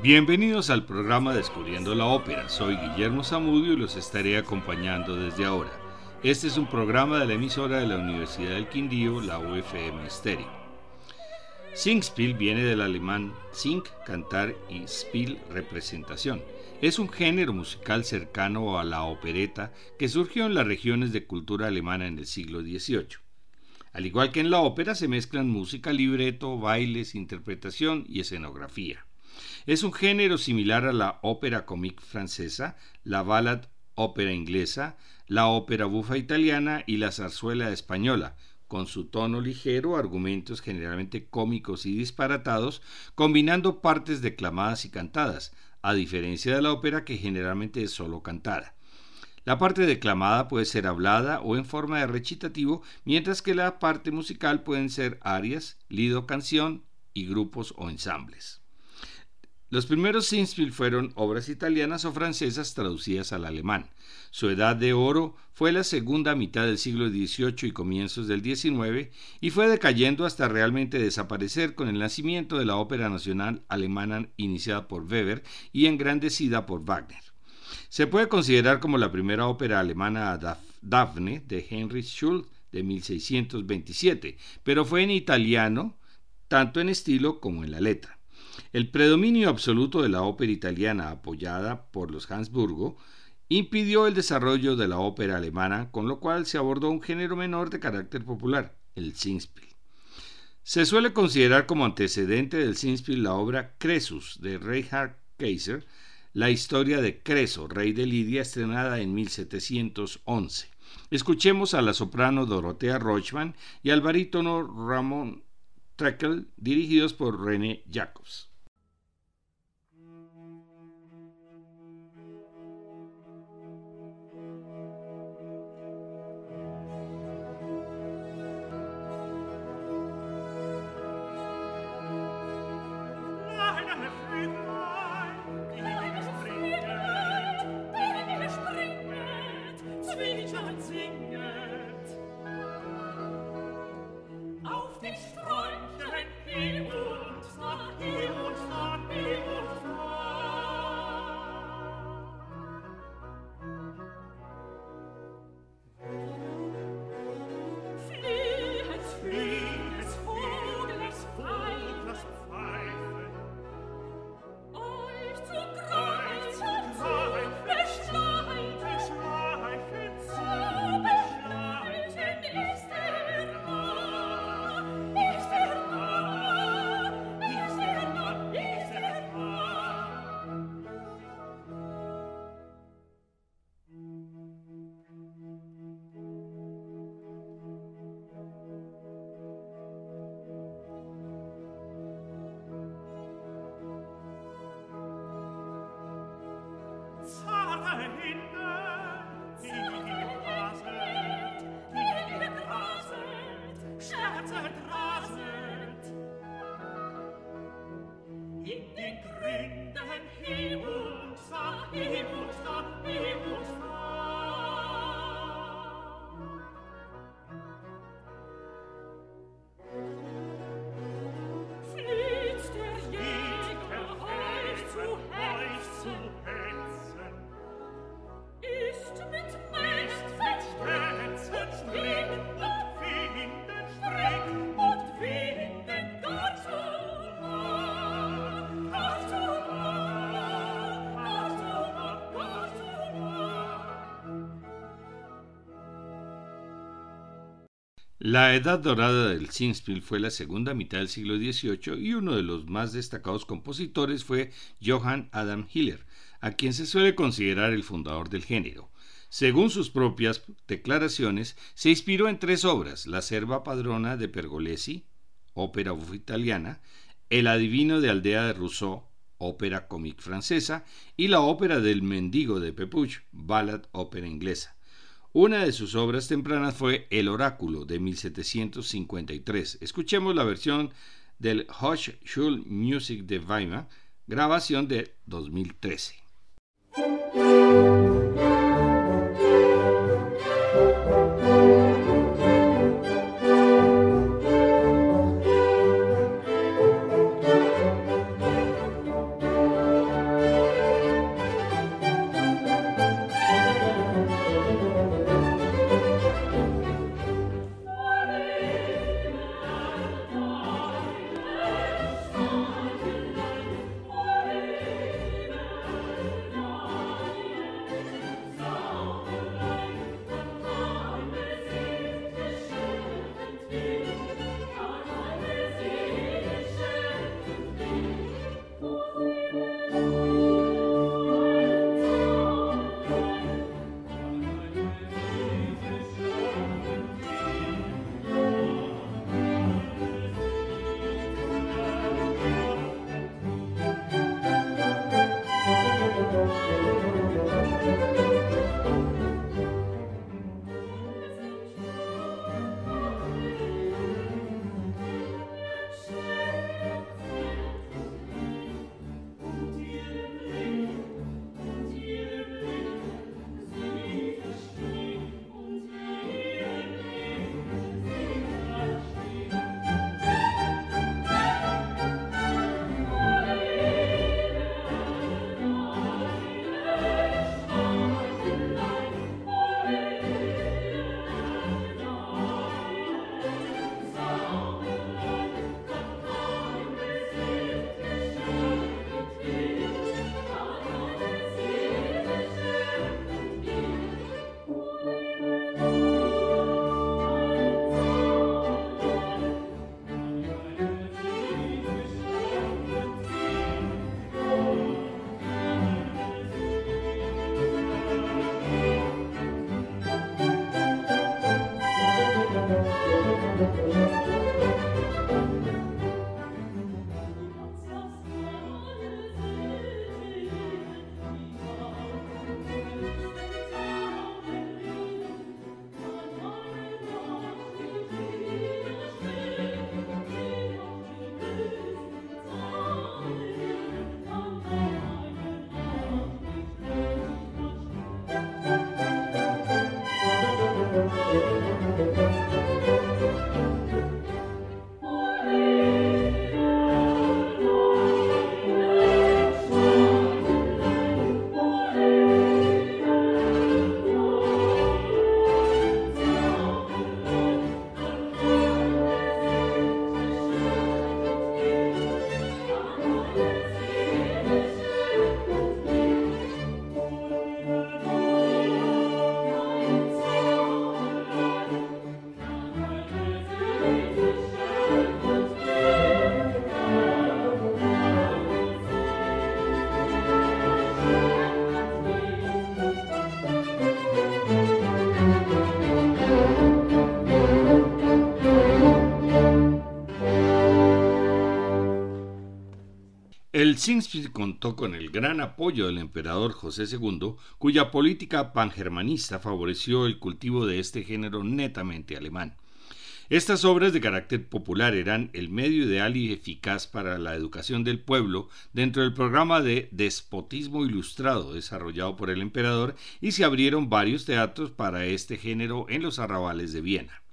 Bienvenidos al programa Descubriendo la Ópera. Soy Guillermo Zamudio y los estaré acompañando desde ahora. Este es un programa de la emisora de la Universidad del Quindío, la UFM Stereo. Singspiel viene del alemán sing, cantar y spiel, representación. Es un género musical cercano a la opereta que surgió en las regiones de cultura alemana en el siglo XVIII. Al igual que en la ópera se mezclan música, libreto, bailes, interpretación y escenografía. Es un género similar a la ópera comique francesa, la ballad ópera inglesa, la ópera bufa italiana y la zarzuela española, con su tono ligero, argumentos generalmente cómicos y disparatados, combinando partes declamadas y cantadas, a diferencia de la ópera que generalmente es solo cantada. La parte declamada puede ser hablada o en forma de recitativo, mientras que la parte musical pueden ser arias, lido canción y grupos o ensambles. Los primeros Singspiel fueron obras italianas o francesas traducidas al alemán. Su edad de oro fue la segunda mitad del siglo XVIII y comienzos del XIX y fue decayendo hasta realmente desaparecer con el nacimiento de la ópera nacional alemana iniciada por Weber y engrandecida por Wagner. Se puede considerar como la primera ópera alemana Daphne de Heinrich Schulz de 1627, pero fue en italiano, tanto en estilo como en la letra. El predominio absoluto de la ópera italiana apoyada por los Habsburgo impidió el desarrollo de la ópera alemana, con lo cual se abordó un género menor de carácter popular, el Singspiel. Se suele considerar como antecedente del Singspiel la obra Cresus de Reinhard Kaiser, la historia de Creso, rey de Lidia, estrenada en 1711. Escuchemos a la soprano Dorotea Rochman y al barítono Ramón Treckel, dirigidos por René Jacobs. La edad dorada del Singspiel fue la segunda mitad del siglo XVIII y uno de los más destacados compositores fue Johann Adam Hiller, a quien se suele considerar el fundador del género. Según sus propias declaraciones, se inspiró en tres obras: La Serva Padrona de Pergolesi, ópera italiana, El Adivino de Aldea de Rousseau, ópera cómic francesa, y la ópera del Mendigo de Pepuch, ballad ópera inglesa. Una de sus obras tempranas fue El Oráculo de 1753. Escuchemos la versión del Hochschul Music de Weimar, grabación de 2013. El Singspiel contó con el gran apoyo del emperador José II, cuya política pangermanista favoreció el cultivo de este género netamente alemán. Estas obras de carácter popular eran el medio ideal y eficaz para la educación del pueblo dentro del programa de despotismo ilustrado desarrollado por el emperador y se abrieron varios teatros para este género en los arrabales de Viena.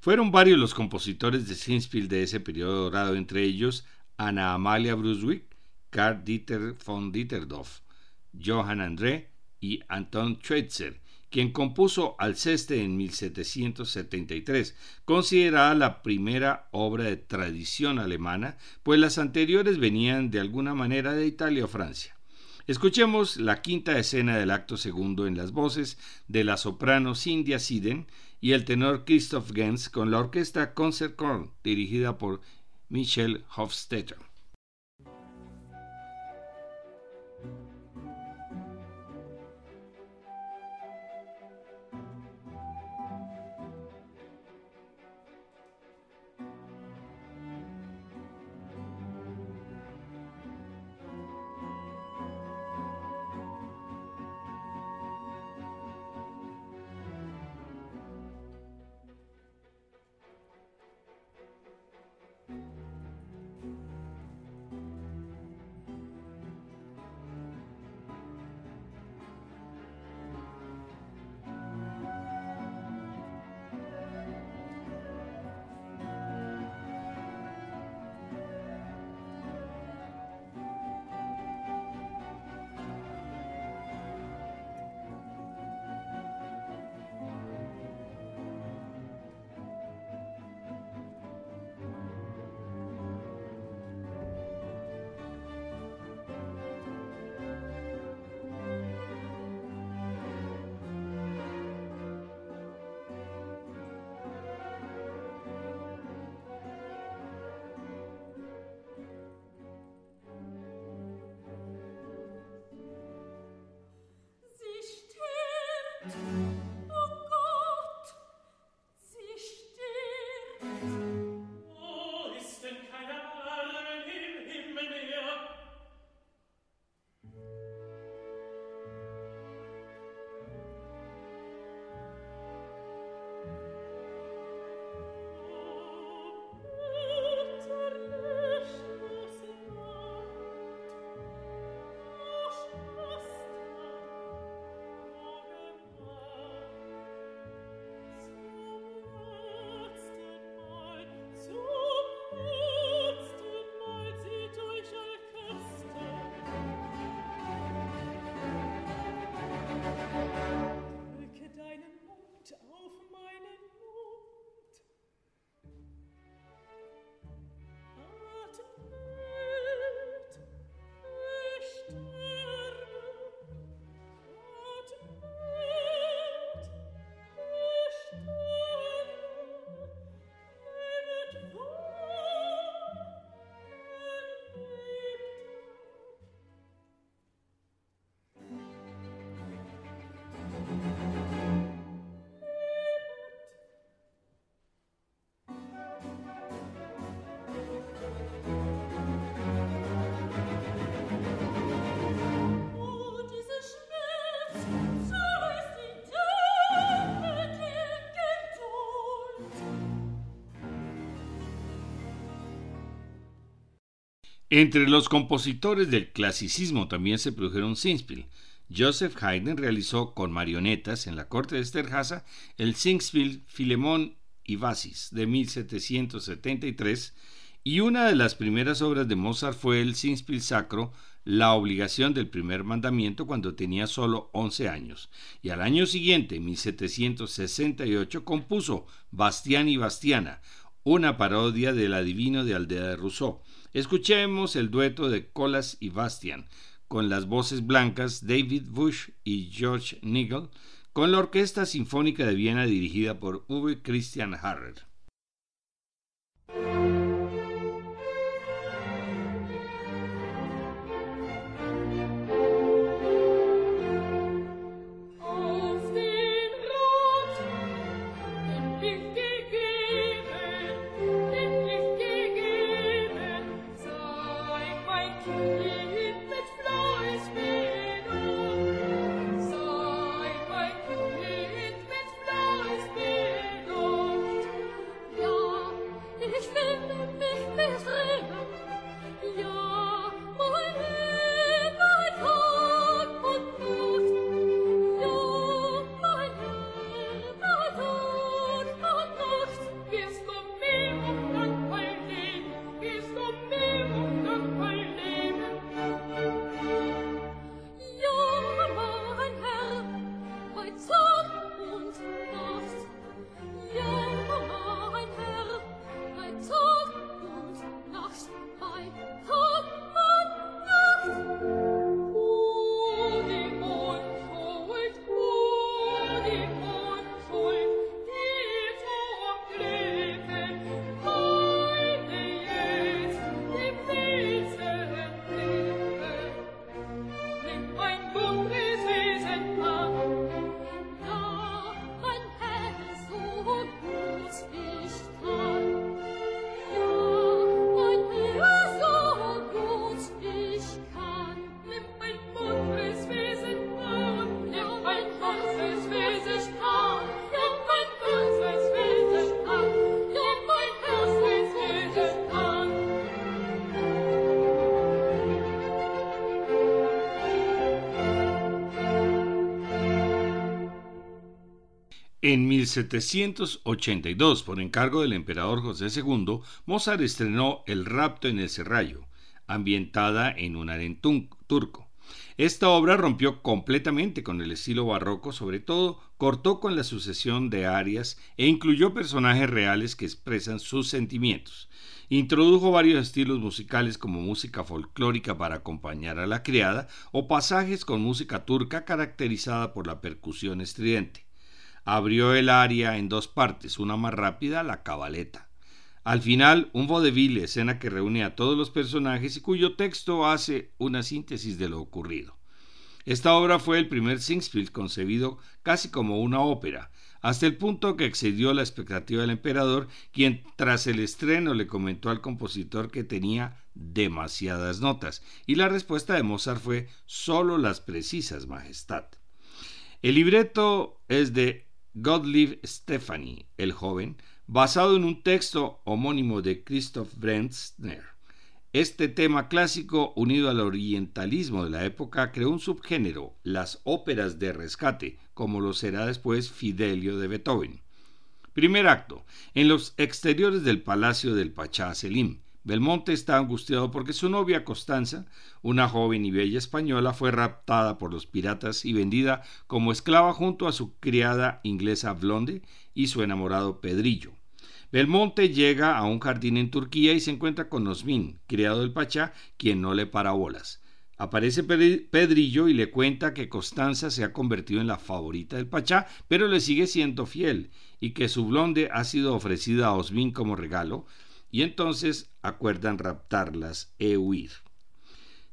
Fueron varios los compositores de Singspiel de ese periodo dorado, entre ellos Ana Amalia Brunswick, Karl Dieter von Dieterdorf, Johann André y Anton Schweitzer, quien compuso Alceste en 1773, considerada la primera obra de tradición alemana, pues las anteriores venían de alguna manera de Italia o Francia. Escuchemos la quinta escena del acto segundo en las voces de la soprano Cynthia Siden y el tenor Christoph Gens con la orquesta Concertkorn dirigida por Michel Hofstetter. Entre los compositores del clasicismo también se produjeron Singspiel. Joseph Haydn realizó con marionetas en la corte de Esterhazy el Singspiel Filemón y Basis de 1773 y una de las primeras obras de Mozart fue el Singspiel Sacro la obligación del primer mandamiento cuando tenía solo 11 años, y al año siguiente, 1768, compuso Bastián y Bastiana, una parodia del adivino de Aldea de Rousseau. Escuchemos el dueto de Colas y Bastian, con las voces blancas David Bush y George Nigel, con la Orquesta Sinfónica de Viena dirigida por Uwe Christian Harrer. En 1782, por encargo del emperador José II, Mozart estrenó El rapto en el Serrallo, ambientada en un harén turco. Esta obra rompió completamente con el estilo barroco, sobre todo cortó con la sucesión de arias e incluyó personajes reales que expresan sus sentimientos. Introdujo varios estilos musicales como música folclórica para acompañar a la criada o pasajes con música turca caracterizada por la percusión estridente abrió el aria en dos partes, una más rápida, la cabaleta. Al final, un vodevil, escena que reúne a todos los personajes y cuyo texto hace una síntesis de lo ocurrido. Esta obra fue el primer Singspiel concebido casi como una ópera, hasta el punto que excedió la expectativa del emperador, quien tras el estreno le comentó al compositor que tenía demasiadas notas, y la respuesta de Mozart fue solo las precisas, Majestad. El libreto es de Gottlieb Stephanie, el joven, basado en un texto homónimo de Christoph Brenzner. Este tema clásico, unido al orientalismo de la época, creó un subgénero, las óperas de rescate, como lo será después Fidelio de Beethoven. Primer acto. En los exteriores del palacio del Pachá Selim, Belmonte está angustiado porque su novia Constanza, una joven y bella española, fue raptada por los piratas y vendida como esclava junto a su criada inglesa Blonde y su enamorado Pedrillo. Belmonte llega a un jardín en Turquía y se encuentra con Osmin, criado del Pachá, quien no le para bolas. Aparece Pedrillo y le cuenta que Constanza se ha convertido en la favorita del Pachá, pero le sigue siendo fiel y que su blonde ha sido ofrecida a Osmin como regalo, y entonces acuerdan raptarlas e huir.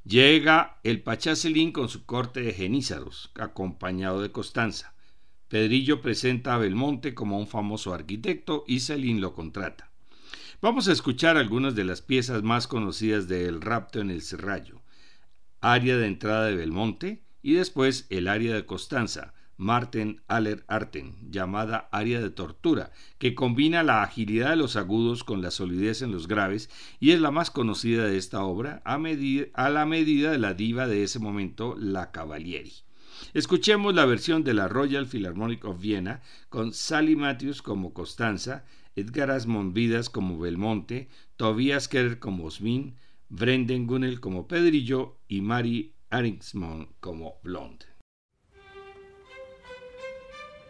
Llega el Pachacelín con su corte de genízaros, acompañado de Constanza. Pedrillo presenta a Belmonte como un famoso arquitecto y Celín lo contrata. Vamos a escuchar algunas de las piezas más conocidas de El rapto en el Serrallo. Área de entrada de Belmonte y después el área de Constanza, Martin Aller Arten, llamada Área de Tortura, que combina la agilidad de los agudos con la solidez en los graves y es la más conocida de esta obra a, la medida de la diva de ese momento, la Cavalieri. Escuchemos la versión de la Royal Philharmonic of Vienna con Sally Matthews como Constanza, Edgar Asmond Vidas como Belmonte, Tobias Kerr como Osmin, Brendan Gunnell como Pedrillo y Mary Aringsmon como Blonde.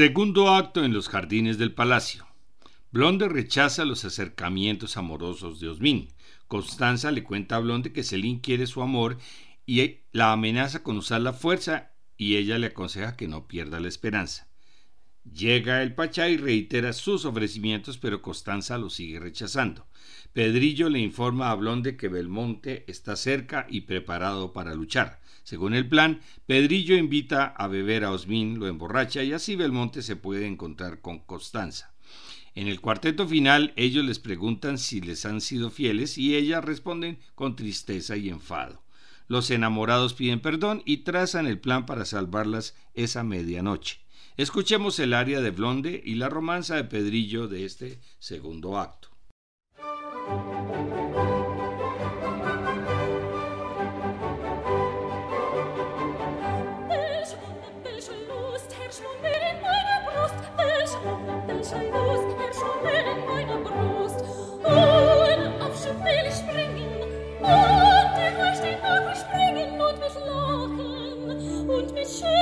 Segundo acto en los jardines del palacio. Blonde rechaza los acercamientos amorosos de Osmin. Constanza le cuenta a Blonde que Celine quiere su amor y la amenaza con usar la fuerza y ella le aconseja que no pierda la esperanza. Llega el Pachá y reitera sus ofrecimientos, pero Constanza lo sigue rechazando. Pedrillo le informa a Blonde que Belmonte está cerca y preparado para luchar. Según el plan, Pedrillo invita a beber a Osmin, lo emborracha y así Belmonte se puede encontrar con Constanza. En el cuarteto final ellos les preguntan si les han sido fieles y ellas responden con tristeza y enfado. Los enamorados piden perdón y trazan el plan para salvarlas esa medianoche. Escuchemos el aria de Blonde y la romanza de Pedrillo de este segundo acto. Von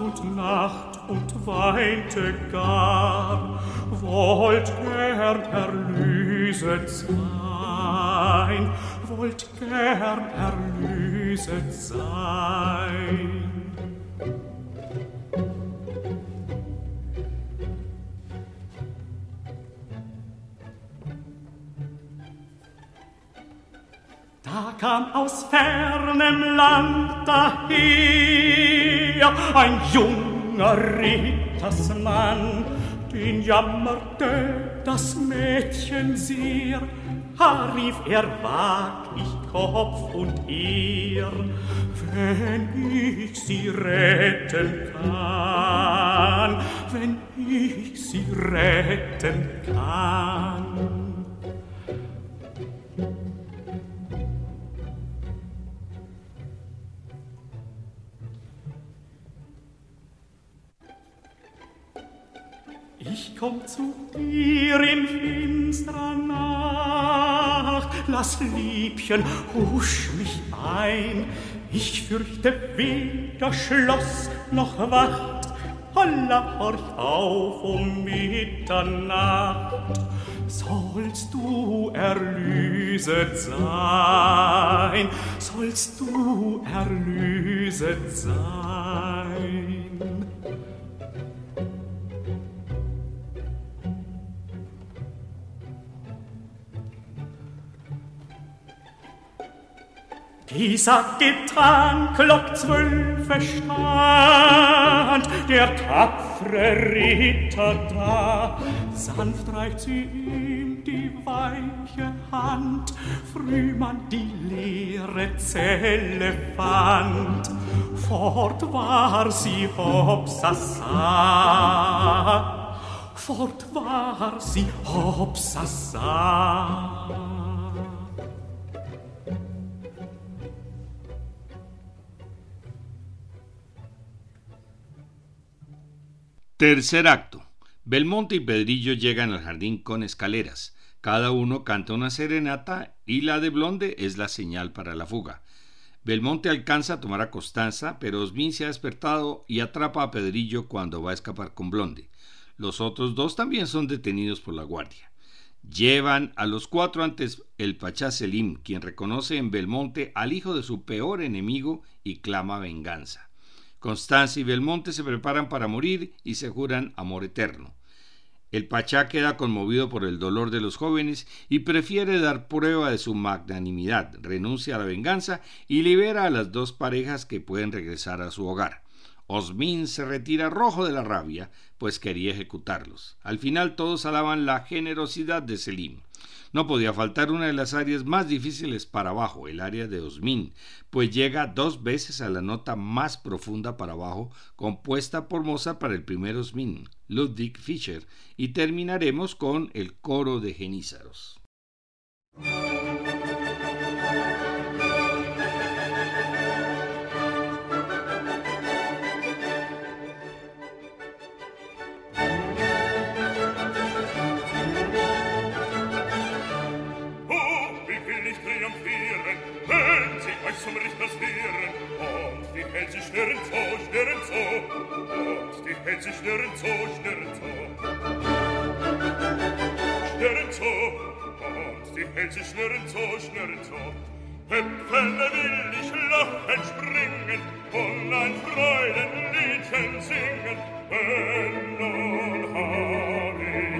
und Nacht und weinte gar, wollt gern erlöset sein, wollt gern erlöset sein. Kam aus fernem Land daher ein junger Rittersmann, den jammerte das Mädchen sehr, rief er wag ich Kopf und Ehr, wenn ich sie retten kann, wenn ich sie retten kann. Komm zu dir in finsterer Nacht, lass Liebchen, husch mich ein. Ich fürchte weder Schloss noch Wacht, Holla, horch auf um Mitternacht. Sollst du erlöset sein, sollst du erlöset sein. Dieser getan, Glock zwölfe stand, der tapfere Ritter da. Sanft reicht sie ihm die weiche Hand, früh man die leere Zelle fand. Fort war sie hopsasa, fort war sie hopsasa. Tercer acto. Belmonte y Pedrillo llegan al jardín con escaleras. Cada uno canta una serenata y la de Blonde es la señal para la fuga. Belmonte alcanza a tomar a Constanza, pero Osmin se ha despertado y atrapa a Pedrillo cuando va a escapar con Blonde. Los otros dos también son detenidos por la guardia. Llevan a los cuatro antes el Pachá Selim, quien reconoce en Belmonte al hijo de su peor enemigo y clama venganza. Constancia y Belmonte se preparan para morir y se juran amor eterno. El Pachá queda conmovido por el dolor de los jóvenes y prefiere dar prueba de su magnanimidad, renuncia a la venganza y libera a las dos parejas que pueden regresar a su hogar. Osmin se retira rojo de la rabia, pues quería ejecutarlos. Al final todos alaban la generosidad de Selim. No podía faltar una de las áreas más difíciles para abajo, el área de Osmin, pues llega dos veces a la nota más profunda para abajo, compuesta por Mozart para el primer Osmin, Ludwig Fischer, y terminaremos con el coro de genízaros. zum Richter schweren, und die hält sich schnirren so, schnirren so, und die hält sich schnirren so, schnirren so. Schnirren so, und die hält sich schnirren so, schnirren so. Hüpfen will ich lachen, springen und ein Freudenliedchen singen, wenn nun hab ich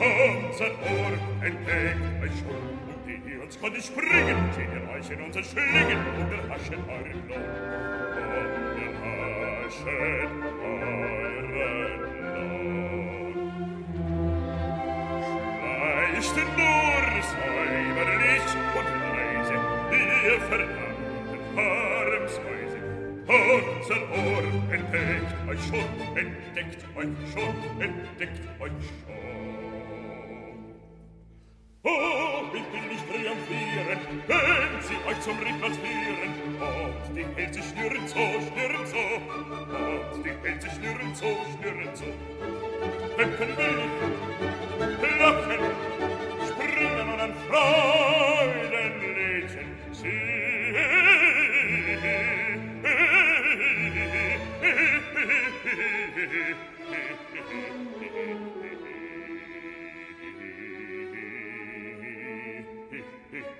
Unser Ohr entdeckt euch schon, und die, uns konnten springen, ihr euch in unseren Schlingen und erhaschen euren Lohn. Und erhaschen euren Lohn. Schleicht nur säuberlich und leise, ihr verdammten Harmsweise. Unser Ohr entdeckt euch schon, entdeckt euch schon, entdeckt euch schon. will nicht triumphieren, wenn sie euch zum Ritter führen. Und die Pilze schnürren so, schnürren so, und die Pilze schnürren so, schnürren so. wenn will ich,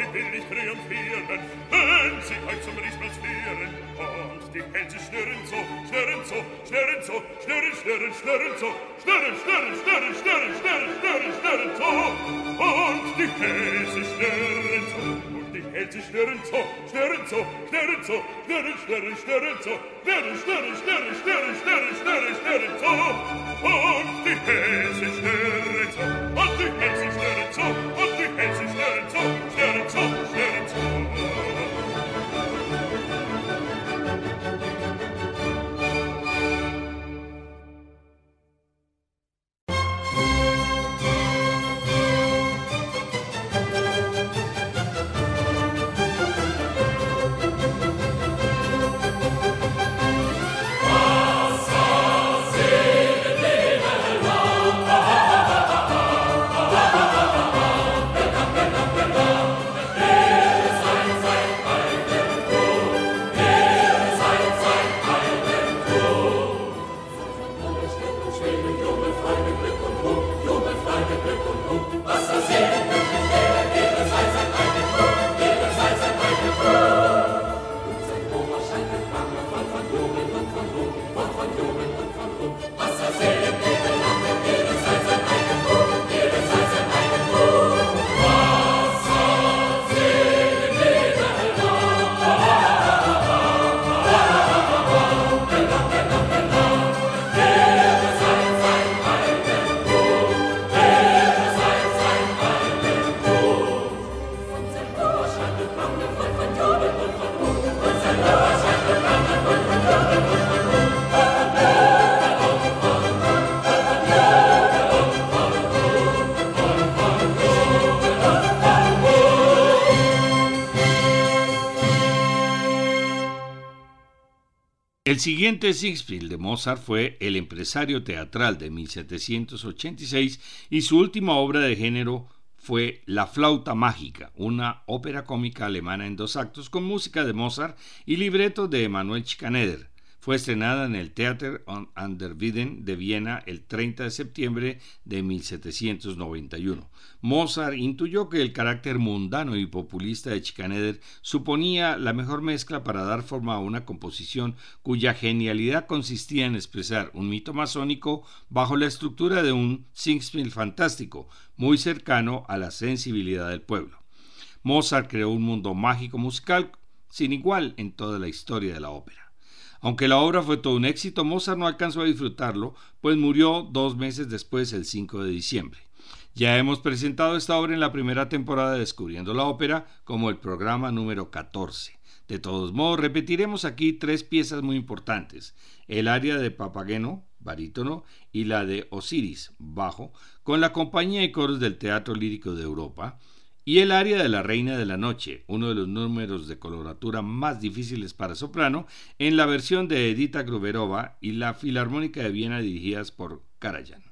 damit will ich triumphieren, wenn sie gleich zum Riesmann sphären. Und die Hänse schnürren so, schnürren so, schnürren so, schnürren, schnürren, schnürren so, schnürren, schnürren, schnürren, schnürren, schnürren, schnürren, schnürren so. Und die Hänse schnürren so, und die Hänse schnürren so, schnürren so, schnürren so, schnürren, schnürren, schnürren so, schnürren, schnürren, schnürren, schnürren, schnürren, schnürren, schnürren so. Und die Hänse schnürren so, und die Hänse schnürren so, und die Hänse schnürren so, El siguiente Sixfield de Mozart fue El empresario teatral de 1786 y su última obra de género fue La flauta mágica, una ópera cómica alemana en dos actos con música de Mozart y libreto de Emanuel Schikaneder. Fue estrenada en el Theater an der Wieden de Viena el 30 de septiembre de 1791. Mozart intuyó que el carácter mundano y populista de Schikaneder suponía la mejor mezcla para dar forma a una composición cuya genialidad consistía en expresar un mito masónico bajo la estructura de un Singspiel fantástico, muy cercano a la sensibilidad del pueblo. Mozart creó un mundo mágico musical sin igual en toda la historia de la ópera. Aunque la obra fue todo un éxito, Mozart no alcanzó a disfrutarlo, pues murió dos meses después, el 5 de diciembre. Ya hemos presentado esta obra en la primera temporada de Descubriendo la Ópera como el programa número 14. De todos modos, repetiremos aquí tres piezas muy importantes. El área de Papageno, barítono, y la de Osiris, bajo, con la compañía y coros del Teatro Lírico de Europa, y el área de la Reina de la Noche, uno de los números de coloratura más difíciles para soprano, en la versión de Edita Gruberova y la Filarmónica de Viena dirigidas por Karajan.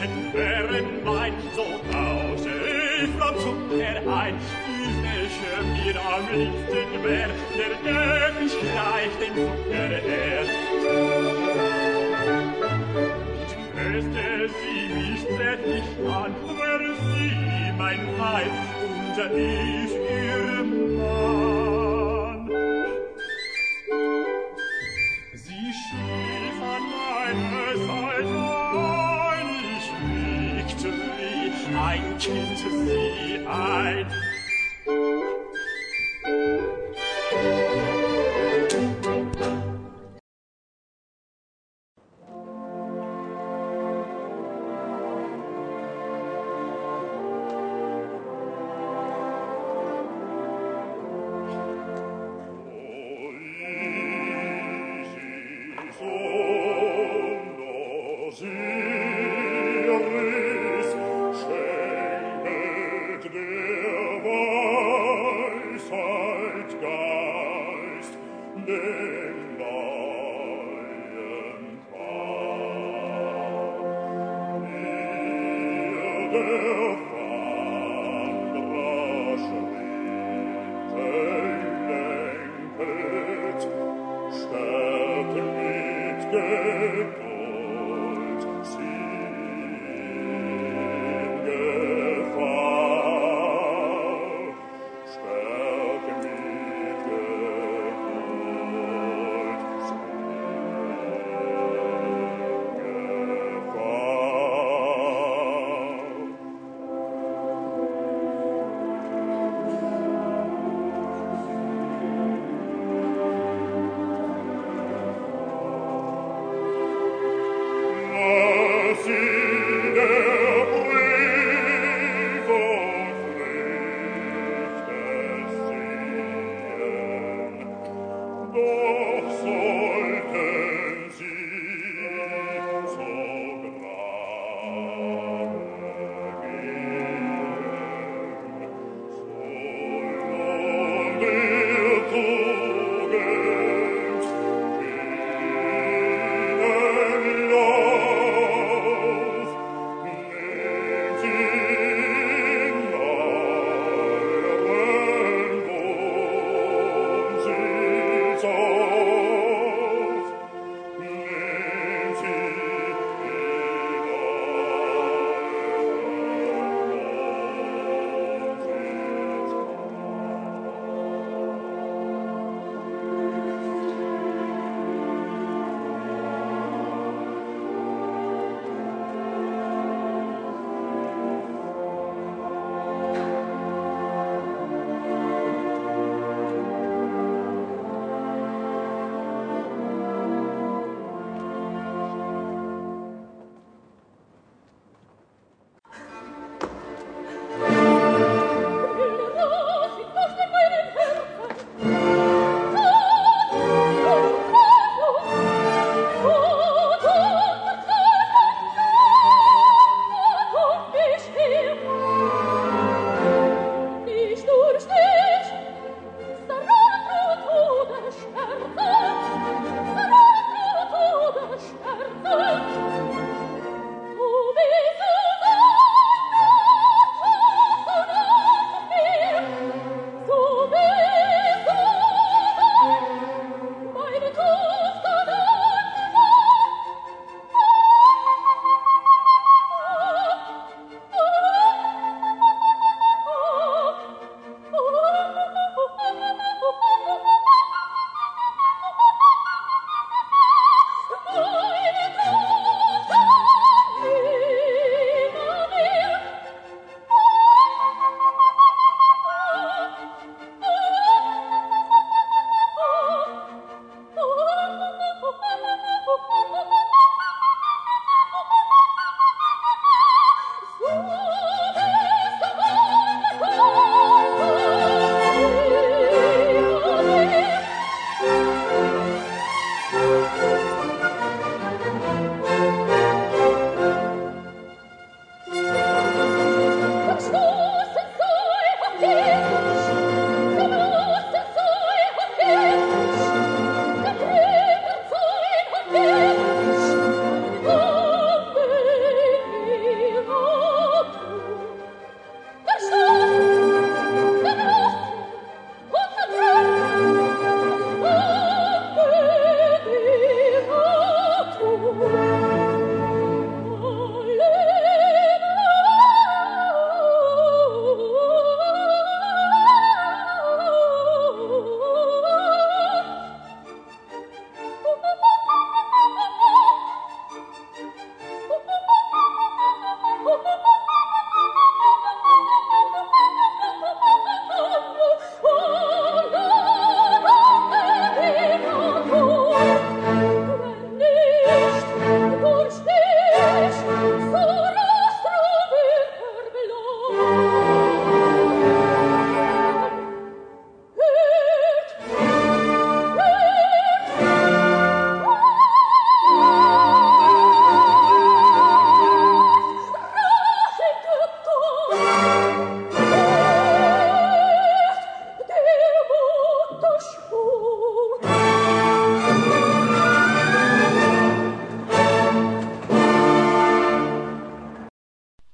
Menschen wären mein, so tausche ich vom Zucker ein, die welche mir am liebsten wär, der gäb ich gleich dem Zucker her. Ich müsste sie mich zärtlich an, wär sie mein Weib, unser Ich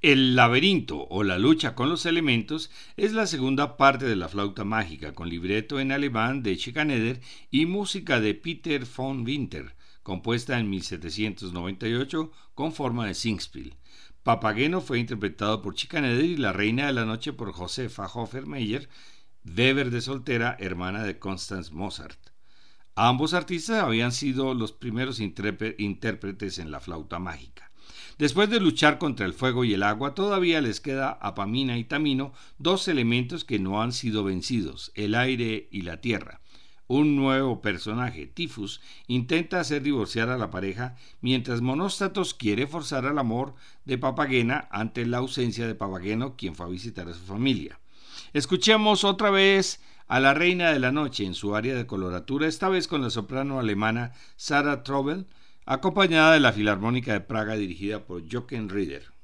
El laberinto o la lucha con los elementos es la segunda parte de la flauta mágica con libreto en alemán de Schikaneder y música de Peter von Winter, compuesta en 1798 con forma de singspiel. Papageno fue interpretado por Schikaneder y La Reina de la Noche por Josefa Hofer-Meyer, Weber de soltera, hermana de Constance Mozart. Ambos artistas habían sido los primeros intérpretes en la flauta mágica. Después de luchar contra el fuego y el agua, todavía les queda a Pamina y Tamino dos elementos que no han sido vencidos, el aire y la tierra. Un nuevo personaje, Tifus, intenta hacer divorciar a la pareja, mientras Monóstatos quiere forzar al amor de Papagena ante la ausencia de Papageno, quien fue a visitar a su familia. Escuchemos otra vez a la Reina de la Noche en su área de coloratura, esta vez con la soprano alemana Sarah Trobel, acompañada de la Filarmónica de Praga dirigida por Jochen Rieder.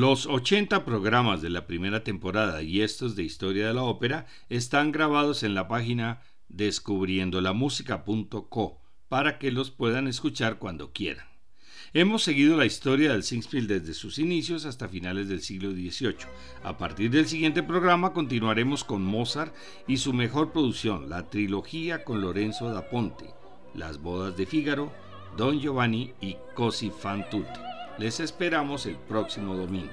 Los 80 programas de la primera temporada y estos de historia de la ópera están grabados en la página descubriendolamusica.co para que los puedan escuchar cuando quieran. Hemos seguido la historia del Singspiel desde sus inicios hasta finales del siglo XVIII. A partir del siguiente programa continuaremos con Mozart y su mejor producción, la trilogía con Lorenzo da Ponte, Las bodas de Fígaro, Don Giovanni y Cosi fan tutte. Les esperamos el próximo domingo.